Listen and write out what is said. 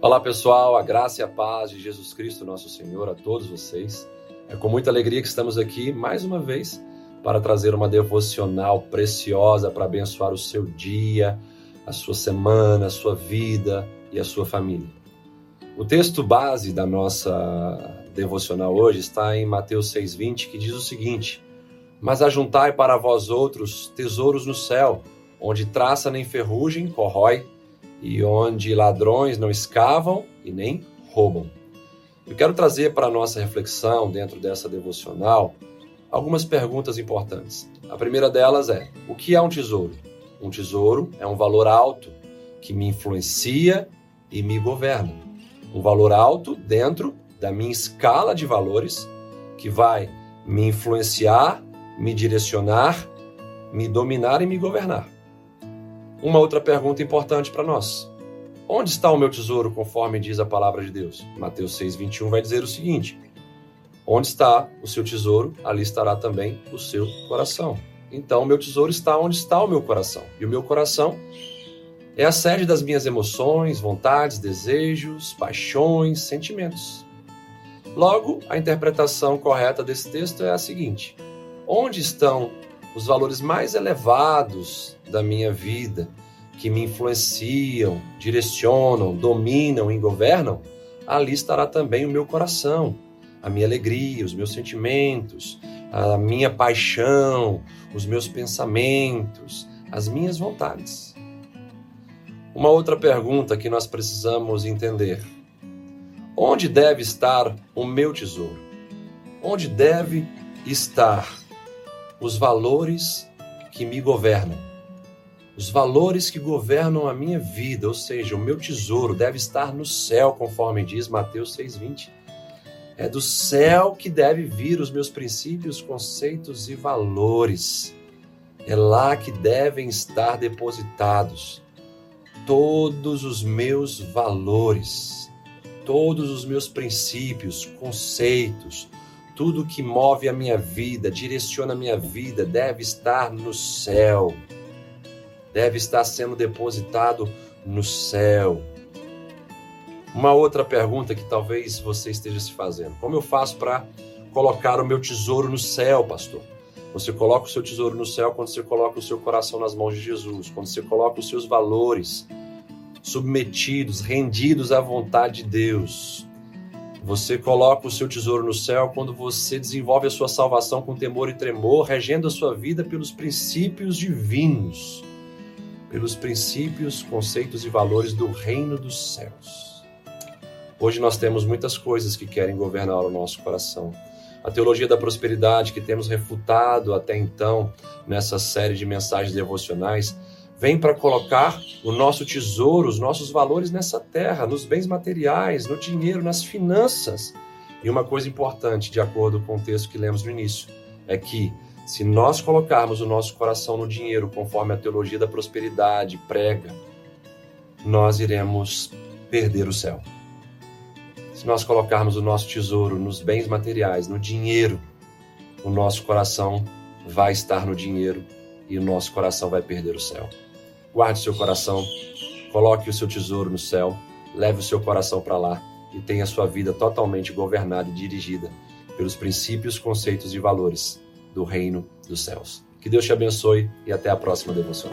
Olá pessoal, a graça e a paz de Jesus Cristo, nosso Senhor, a todos vocês. É com muita alegria que estamos aqui mais uma vez para trazer uma devocional preciosa para abençoar o seu dia, a sua semana, a sua vida e a sua família. O texto base da nossa devocional hoje está em Mateus 6,20, que diz o seguinte: Mas ajuntai para vós outros tesouros no céu, onde traça nem ferrugem, corrói e onde ladrões não escavam e nem roubam. Eu quero trazer para a nossa reflexão dentro dessa devocional algumas perguntas importantes. A primeira delas é: o que é um tesouro? Um tesouro é um valor alto que me influencia e me governa. Um valor alto dentro da minha escala de valores que vai me influenciar, me direcionar, me dominar e me governar. Uma outra pergunta importante para nós. Onde está o meu tesouro, conforme diz a palavra de Deus? Mateus 6,21 vai dizer o seguinte: Onde está o seu tesouro, ali estará também o seu coração. Então, meu tesouro está onde está o meu coração. E o meu coração é a sede das minhas emoções, vontades, desejos, paixões, sentimentos. Logo, a interpretação correta desse texto é a seguinte: Onde estão os valores mais elevados da minha vida, que me influenciam, direcionam, dominam e governam, ali estará também o meu coração, a minha alegria, os meus sentimentos, a minha paixão, os meus pensamentos, as minhas vontades. Uma outra pergunta que nós precisamos entender: onde deve estar o meu tesouro? Onde deve estar os valores que me governam. Os valores que governam a minha vida, ou seja, o meu tesouro deve estar no céu, conforme diz Mateus 6,20. É do céu que deve vir os meus princípios, conceitos e valores. É lá que devem estar depositados todos os meus valores, todos os meus princípios, conceitos, tudo que move a minha vida, direciona a minha vida, deve estar no céu. Deve estar sendo depositado no céu. Uma outra pergunta que talvez você esteja se fazendo: como eu faço para colocar o meu tesouro no céu, pastor? Você coloca o seu tesouro no céu quando você coloca o seu coração nas mãos de Jesus, quando você coloca os seus valores submetidos, rendidos à vontade de Deus. Você coloca o seu tesouro no céu quando você desenvolve a sua salvação com temor e tremor, regendo a sua vida pelos princípios divinos, pelos princípios, conceitos e valores do reino dos céus. Hoje nós temos muitas coisas que querem governar o nosso coração. A teologia da prosperidade que temos refutado até então nessa série de mensagens devocionais vem para colocar o nosso tesouro, os nossos valores nessa terra, nos bens materiais, no dinheiro, nas finanças. E uma coisa importante, de acordo com o texto que lemos no início, é que se nós colocarmos o nosso coração no dinheiro, conforme a teologia da prosperidade prega, nós iremos perder o céu. Se nós colocarmos o nosso tesouro nos bens materiais, no dinheiro, o nosso coração vai estar no dinheiro e o nosso coração vai perder o céu. Guarde seu coração, coloque o seu tesouro no céu, leve o seu coração para lá e tenha sua vida totalmente governada e dirigida pelos princípios, conceitos e valores do reino dos céus. Que Deus te abençoe e até a próxima devoção.